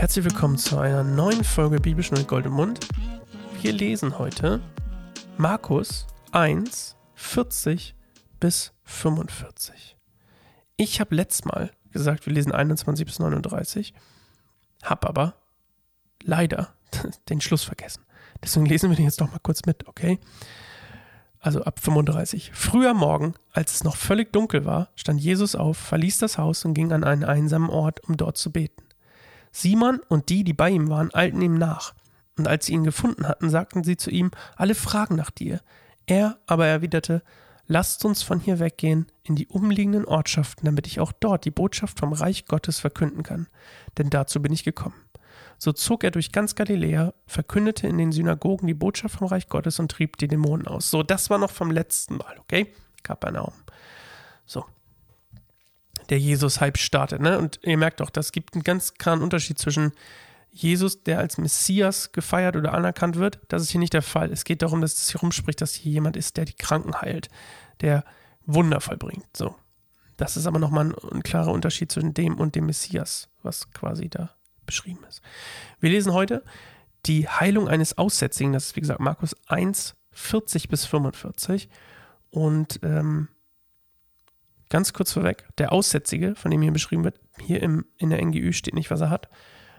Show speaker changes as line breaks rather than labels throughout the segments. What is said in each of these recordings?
Herzlich willkommen zu einer neuen Folge Bibelschnur Gold im Mund. Wir lesen heute Markus 1, 40 bis 45. Ich habe letztes Mal gesagt, wir lesen 21 bis 39, habe aber leider den Schluss vergessen. Deswegen lesen wir den jetzt doch mal kurz mit, okay? Also ab 35. Früher Morgen, als es noch völlig dunkel war, stand Jesus auf, verließ das Haus und ging an einen einsamen Ort, um dort zu beten. Simon und die, die bei ihm waren, eilten ihm nach. Und als sie ihn gefunden hatten, sagten sie zu ihm, alle fragen nach dir. Er aber erwiderte, lasst uns von hier weggehen in die umliegenden Ortschaften, damit ich auch dort die Botschaft vom Reich Gottes verkünden kann. Denn dazu bin ich gekommen. So zog er durch ganz Galiläa, verkündete in den Synagogen die Botschaft vom Reich Gottes und trieb die Dämonen aus. So, das war noch vom letzten Mal, okay? Kapernaum. So. Der Jesus-Hype startet, ne? Und ihr merkt auch, das gibt einen ganz klaren Unterschied zwischen Jesus, der als Messias gefeiert oder anerkannt wird. Das ist hier nicht der Fall. Es geht darum, dass es hier rumspricht, dass hier jemand ist, der die Kranken heilt, der Wunder vollbringt. So. Das ist aber nochmal ein, ein klarer Unterschied zwischen dem und dem Messias, was quasi da beschrieben ist. Wir lesen heute die Heilung eines Aussätzigen. Das ist, wie gesagt, Markus 1, 40 bis 45. Und ähm, ganz kurz vorweg, der Aussätzige, von dem hier beschrieben wird, hier im, in der NGÜ steht nicht, was er hat.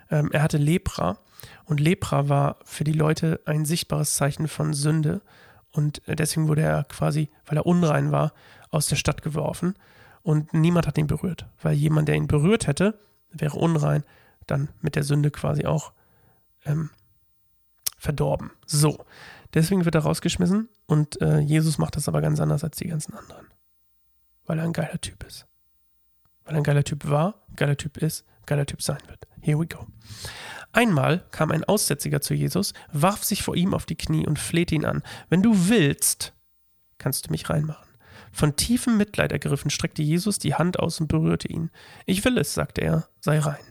Ähm, er hatte Lepra. Und Lepra war für die Leute ein sichtbares Zeichen von Sünde. Und deswegen wurde er quasi, weil er unrein war, aus der Stadt geworfen. Und niemand hat ihn berührt, weil jemand, der ihn berührt hätte, wäre unrein dann mit der Sünde quasi auch ähm, verdorben. So, deswegen wird er rausgeschmissen und äh, Jesus macht das aber ganz anders als die ganzen anderen. Weil er ein geiler Typ ist. Weil er ein geiler Typ war, geiler Typ ist, geiler Typ sein wird. Here we go. Einmal kam ein Aussätziger zu Jesus, warf sich vor ihm auf die Knie und flehte ihn an. Wenn du willst, kannst du mich reinmachen. Von tiefem Mitleid ergriffen, streckte Jesus die Hand aus und berührte ihn. Ich will es, sagte er, sei rein.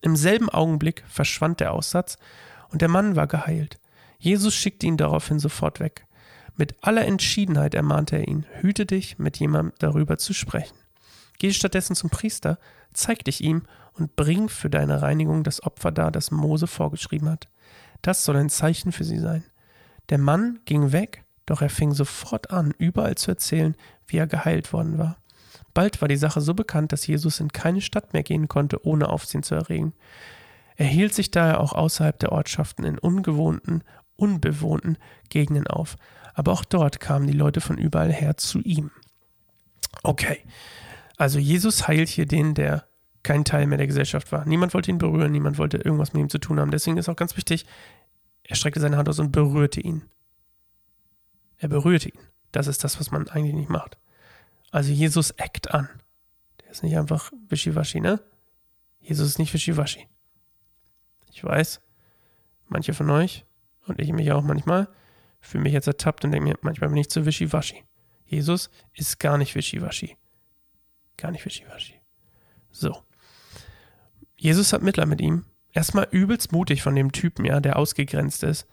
Im selben Augenblick verschwand der Aussatz und der Mann war geheilt. Jesus schickte ihn daraufhin sofort weg. Mit aller Entschiedenheit ermahnte er ihn, hüte dich, mit jemandem darüber zu sprechen. Geh stattdessen zum Priester, zeig dich ihm und bring für deine Reinigung das Opfer dar, das Mose vorgeschrieben hat. Das soll ein Zeichen für sie sein. Der Mann ging weg, doch er fing sofort an, überall zu erzählen, wie er geheilt worden war. Bald war die Sache so bekannt, dass Jesus in keine Stadt mehr gehen konnte, ohne Aufsehen zu erregen. Er hielt sich daher auch außerhalb der Ortschaften in ungewohnten, unbewohnten Gegenden auf. Aber auch dort kamen die Leute von überall her zu ihm. Okay, also Jesus heilt hier den, der kein Teil mehr der Gesellschaft war. Niemand wollte ihn berühren, niemand wollte irgendwas mit ihm zu tun haben. Deswegen ist auch ganz wichtig, er streckte seine Hand aus und berührte ihn. Er berührte ihn. Das ist das, was man eigentlich nicht macht. Also Jesus eckt an. Der ist nicht einfach wischiwaschi, ne? Jesus ist nicht wischiwaschi. Ich weiß, manche von euch und ich mich auch manchmal fühle mich jetzt ertappt und denke mir, manchmal bin ich zu wischiwaschi. Jesus ist gar nicht wischiwaschi. Gar nicht wischiwaschi. So. Jesus hat Mitleid mit ihm. Erstmal übelst mutig von dem Typen, ja, der ausgegrenzt ist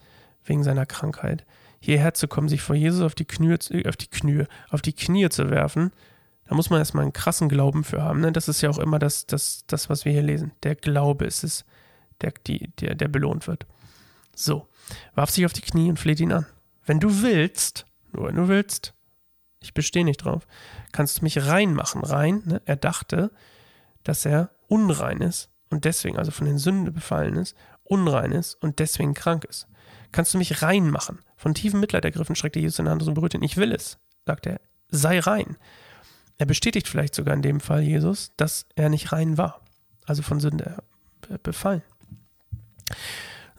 wegen seiner Krankheit hierher zu kommen, sich vor Jesus auf die Knie, auf die Knie, auf die Knie zu werfen, da muss man erstmal einen krassen Glauben für haben. Ne? Das ist ja auch immer das, das, das, was wir hier lesen. Der Glaube ist es, der, die, der, der belohnt wird. So, warf sich auf die Knie und fleht ihn an. Wenn du willst, nur wenn du willst, ich bestehe nicht drauf, kannst du mich reinmachen. Rein, ne? er dachte, dass er unrein ist und deswegen, also von den Sünden befallen ist, unrein ist und deswegen krank ist. Kannst du mich reinmachen? Von tiefem Mitleid ergriffen streckte Jesus seine Hand und berührte ihn. Ich will es, sagt er. Sei rein. Er bestätigt vielleicht sogar in dem Fall Jesus, dass er nicht rein war. Also von Sünde befallen.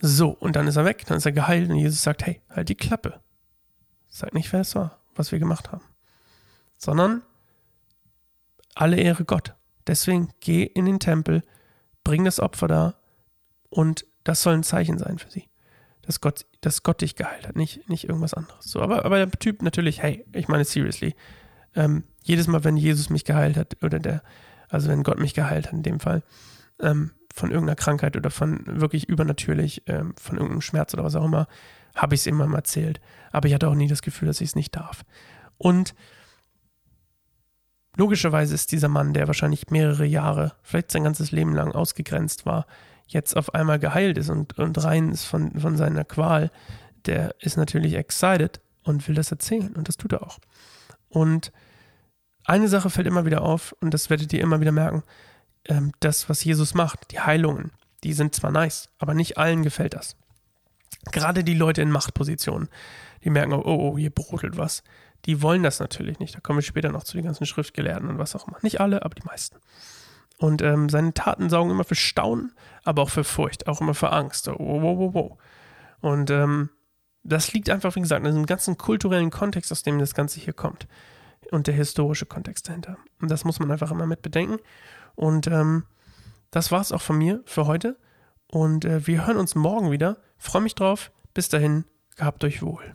So, und dann ist er weg, dann ist er geheilt und Jesus sagt, hey, halt die Klappe. Sag nicht, wer es war, was wir gemacht haben. Sondern alle Ehre Gott. Deswegen geh in den Tempel, bring das Opfer da und das soll ein Zeichen sein für sie dass Gott, dass Gott dich geheilt hat, nicht, nicht irgendwas anderes. So, aber, aber der Typ natürlich, hey, ich meine, seriously, ähm, jedes Mal, wenn Jesus mich geheilt hat, oder der, also wenn Gott mich geheilt hat in dem Fall, ähm, von irgendeiner Krankheit oder von wirklich übernatürlich, ähm, von irgendeinem Schmerz oder was auch immer, habe ich es immer mal erzählt. Aber ich hatte auch nie das Gefühl, dass ich es nicht darf. Und logischerweise ist dieser Mann, der wahrscheinlich mehrere Jahre, vielleicht sein ganzes Leben lang ausgegrenzt war, jetzt auf einmal geheilt ist und, und rein ist von, von seiner Qual, der ist natürlich excited und will das erzählen. Und das tut er auch. Und eine Sache fällt immer wieder auf, und das werdet ihr immer wieder merken, ähm, das, was Jesus macht, die Heilungen, die sind zwar nice, aber nicht allen gefällt das. Gerade die Leute in Machtpositionen, die merken, oh, oh, hier brodelt was. Die wollen das natürlich nicht. Da kommen wir später noch zu den ganzen Schriftgelehrten und was auch immer. Nicht alle, aber die meisten. Und ähm, seine Taten saugen immer für Staunen, aber auch für Furcht, auch immer für Angst. So, wow, wow, wow, wow. Und ähm, das liegt einfach, wie gesagt, in diesem ganzen kulturellen Kontext, aus dem das Ganze hier kommt. Und der historische Kontext dahinter. Und das muss man einfach immer mit bedenken. Und ähm, das war's auch von mir für heute. Und äh, wir hören uns morgen wieder. Freue mich drauf. Bis dahin, gehabt euch wohl.